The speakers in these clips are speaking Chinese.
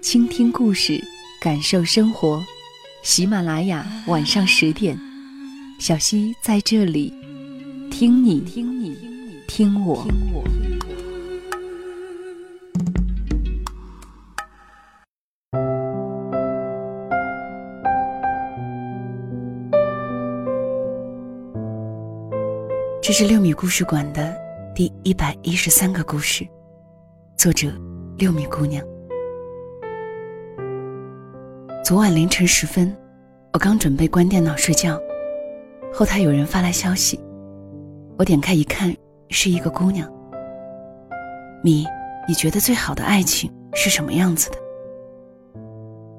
倾听故事，感受生活。喜马拉雅晚上十点，小溪在这里，听你听你听我。这是六米故事馆的第一百一十三个故事，作者六米姑娘。昨晚凌晨时分，我刚准备关电脑睡觉，后台有人发来消息，我点开一看，是一个姑娘。米，你觉得最好的爱情是什么样子的？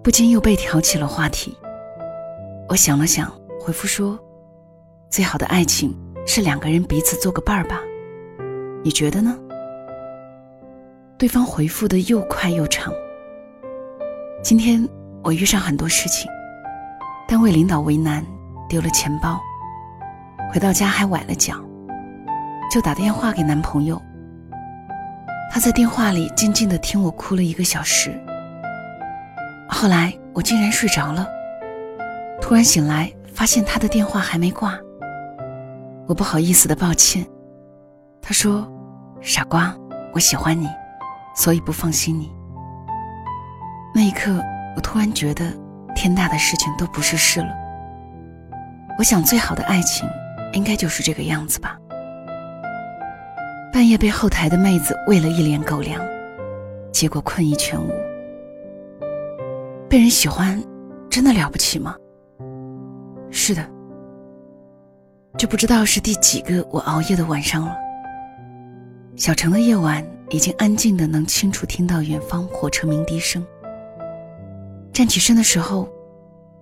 不禁又被挑起了话题。我想了想，回复说：“最好的爱情是两个人彼此做个伴儿吧。”你觉得呢？对方回复的又快又长。今天。我遇上很多事情，单位领导为难，丢了钱包，回到家还崴了脚，就打电话给男朋友。他在电话里静静的听我哭了一个小时。后来我竟然睡着了，突然醒来发现他的电话还没挂。我不好意思的抱歉，他说：“傻瓜，我喜欢你，所以不放心你。”那一刻。我突然觉得，天大的事情都不是事了。我想，最好的爱情，应该就是这个样子吧。半夜被后台的妹子喂了一脸狗粮，结果困意全无。被人喜欢，真的了不起吗？是的，就不知道是第几个我熬夜的晚上了。小城的夜晚已经安静的，能清楚听到远方火车鸣笛声。站起身的时候，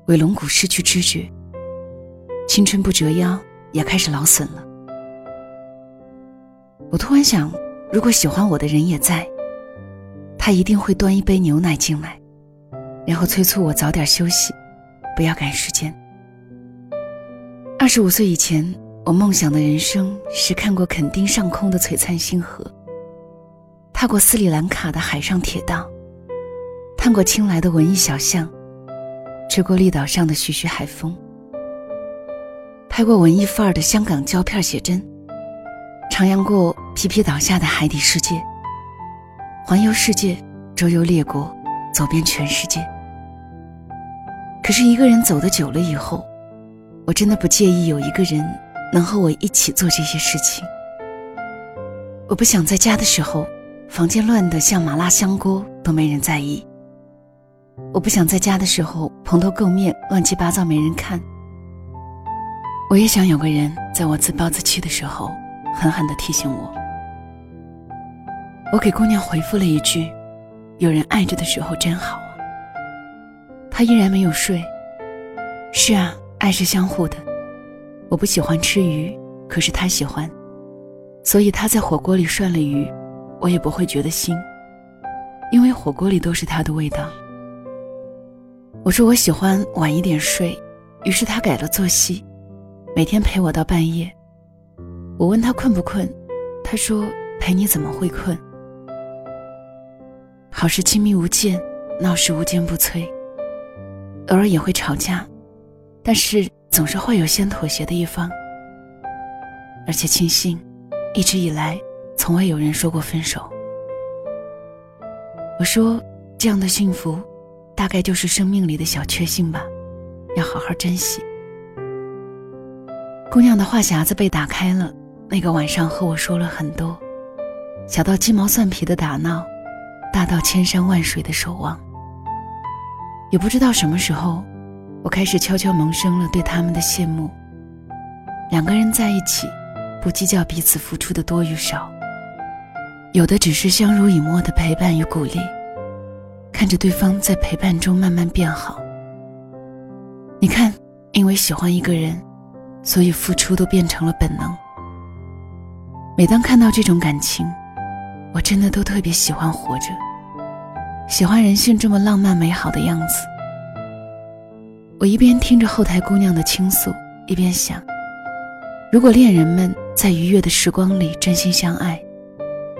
尾龙骨失去知觉，青春不折腰也开始劳损了。我突然想，如果喜欢我的人也在，他一定会端一杯牛奶进来，然后催促我早点休息，不要赶时间。二十五岁以前，我梦想的人生是看过垦丁上空的璀璨星河，踏过斯里兰卡的海上铁道。看过青莱的文艺小巷，吹过绿岛上的徐徐海风，拍过文艺范儿的香港胶片写真，徜徉过皮皮岛下的海底世界，环游世界，周游列国，走遍全世界。可是，一个人走得久了以后，我真的不介意有一个人能和我一起做这些事情。我不想在家的时候，房间乱得像麻辣香锅，都没人在意。我不想在家的时候蓬头垢面、乱七八糟没人看。我也想有个人在我自暴自弃的时候，狠狠地提醒我。我给姑娘回复了一句：“有人爱着的时候真好啊。”她依然没有睡。是啊，爱是相互的。我不喜欢吃鱼，可是他喜欢，所以他在火锅里涮了鱼，我也不会觉得腥，因为火锅里都是他的味道。我说我喜欢晚一点睡，于是他改了作息，每天陪我到半夜。我问他困不困，他说陪你怎么会困？好事亲密无间，闹事无坚不摧。偶尔也会吵架，但是总是会有先妥协的一方。而且庆幸，一直以来从未有人说过分手。我说这样的幸福。大概就是生命里的小确幸吧，要好好珍惜。姑娘的话匣子被打开了，那个晚上和我说了很多，小到鸡毛蒜皮的打闹，大到千山万水的守望。也不知道什么时候，我开始悄悄萌生了对他们的羡慕。两个人在一起，不计较彼此付出的多与少，有的只是相濡以沫的陪伴与鼓励。看着对方在陪伴中慢慢变好。你看，因为喜欢一个人，所以付出都变成了本能。每当看到这种感情，我真的都特别喜欢活着，喜欢人性这么浪漫美好的样子。我一边听着后台姑娘的倾诉，一边想：如果恋人们在愉悦的时光里真心相爱，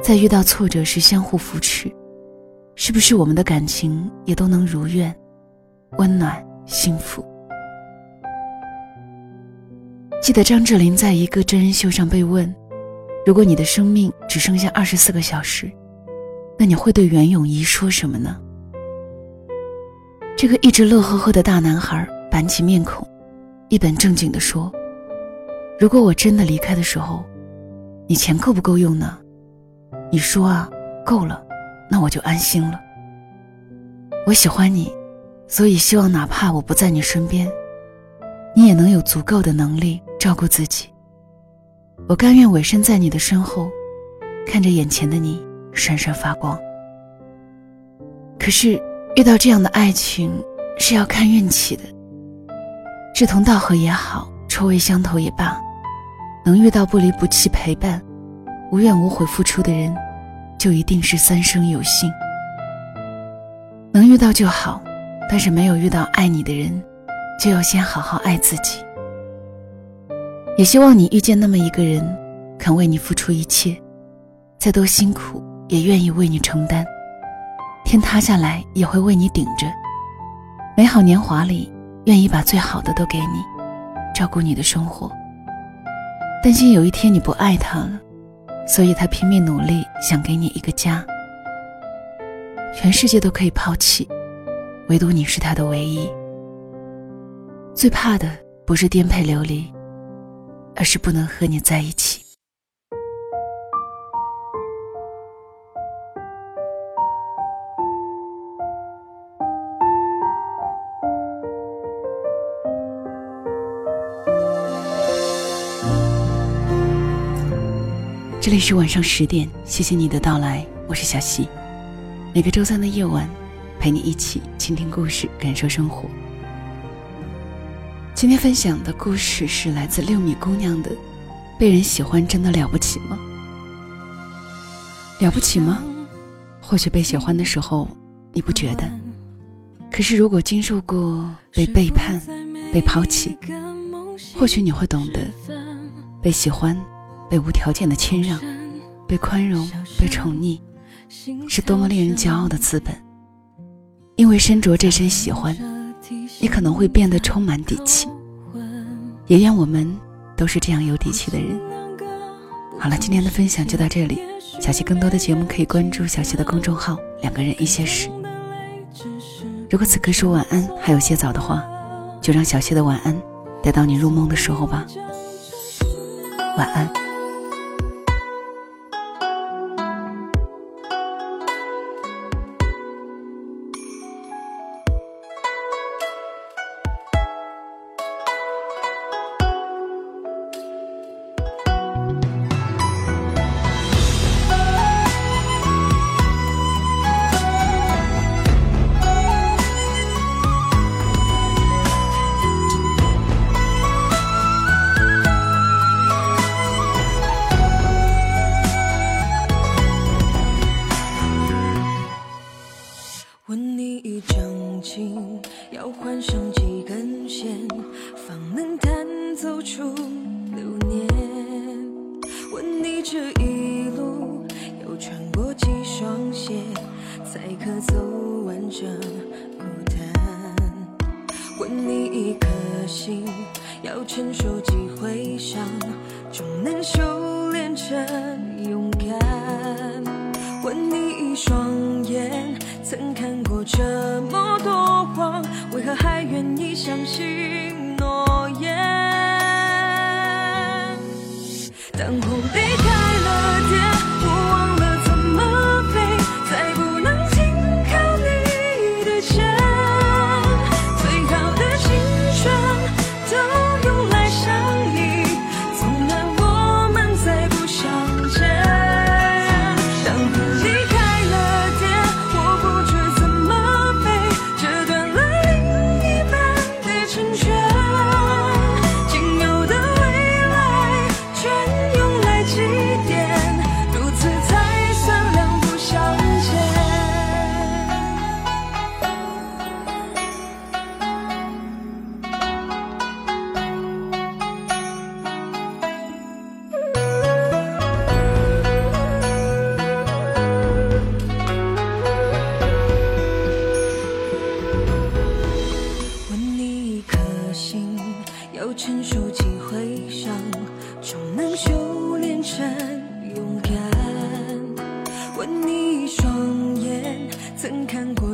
在遇到挫折时相互扶持，是不是我们的感情也都能如愿、温暖、幸福？记得张智霖在一个真人秀上被问：“如果你的生命只剩下二十四个小时，那你会对袁咏仪说什么呢？”这个一直乐呵呵的大男孩板起面孔，一本正经地说：“如果我真的离开的时候，你钱够不够用呢？你说啊，够了，那我就安心了。我喜欢你，所以希望哪怕我不在你身边，你也能有足够的能力照顾自己。我甘愿委身在你的身后，看着眼前的你闪闪发光。可是。”遇到这样的爱情是要看运气的。志同道合也好，臭味相投也罢，能遇到不离不弃陪伴、无怨无悔付出的人，就一定是三生有幸。能遇到就好，但是没有遇到爱你的人，就要先好好爱自己。也希望你遇见那么一个人，肯为你付出一切，再多辛苦也愿意为你承担。天塌下来也会为你顶着，美好年华里愿意把最好的都给你，照顾你的生活。担心有一天你不爱他了，所以他拼命努力想给你一个家。全世界都可以抛弃，唯独你是他的唯一。最怕的不是颠沛流离，而是不能和你在一起。这里是晚上十点，谢谢你的到来，我是小溪。每个周三的夜晚，陪你一起倾听故事，感受生活。今天分享的故事是来自六米姑娘的：“被人喜欢真的了不起吗？了不起吗？或许被喜欢的时候你不觉得，可是如果经受过被背叛、被抛弃，或许你会懂得被喜欢。”被无条件的谦让，被宽容，被宠溺，是多么令人骄傲的资本。因为身着这身喜欢，你可能会变得充满底气。也愿我们都是这样有底气的人。好了，今天的分享就到这里。小溪更多的节目可以关注小溪的公众号“两个人一些事”。如果此刻说晚安还有些早的话，就让小溪的晚安带到你入梦的时候吧。晚安。要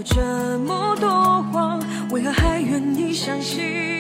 这么多谎为何还愿意相信？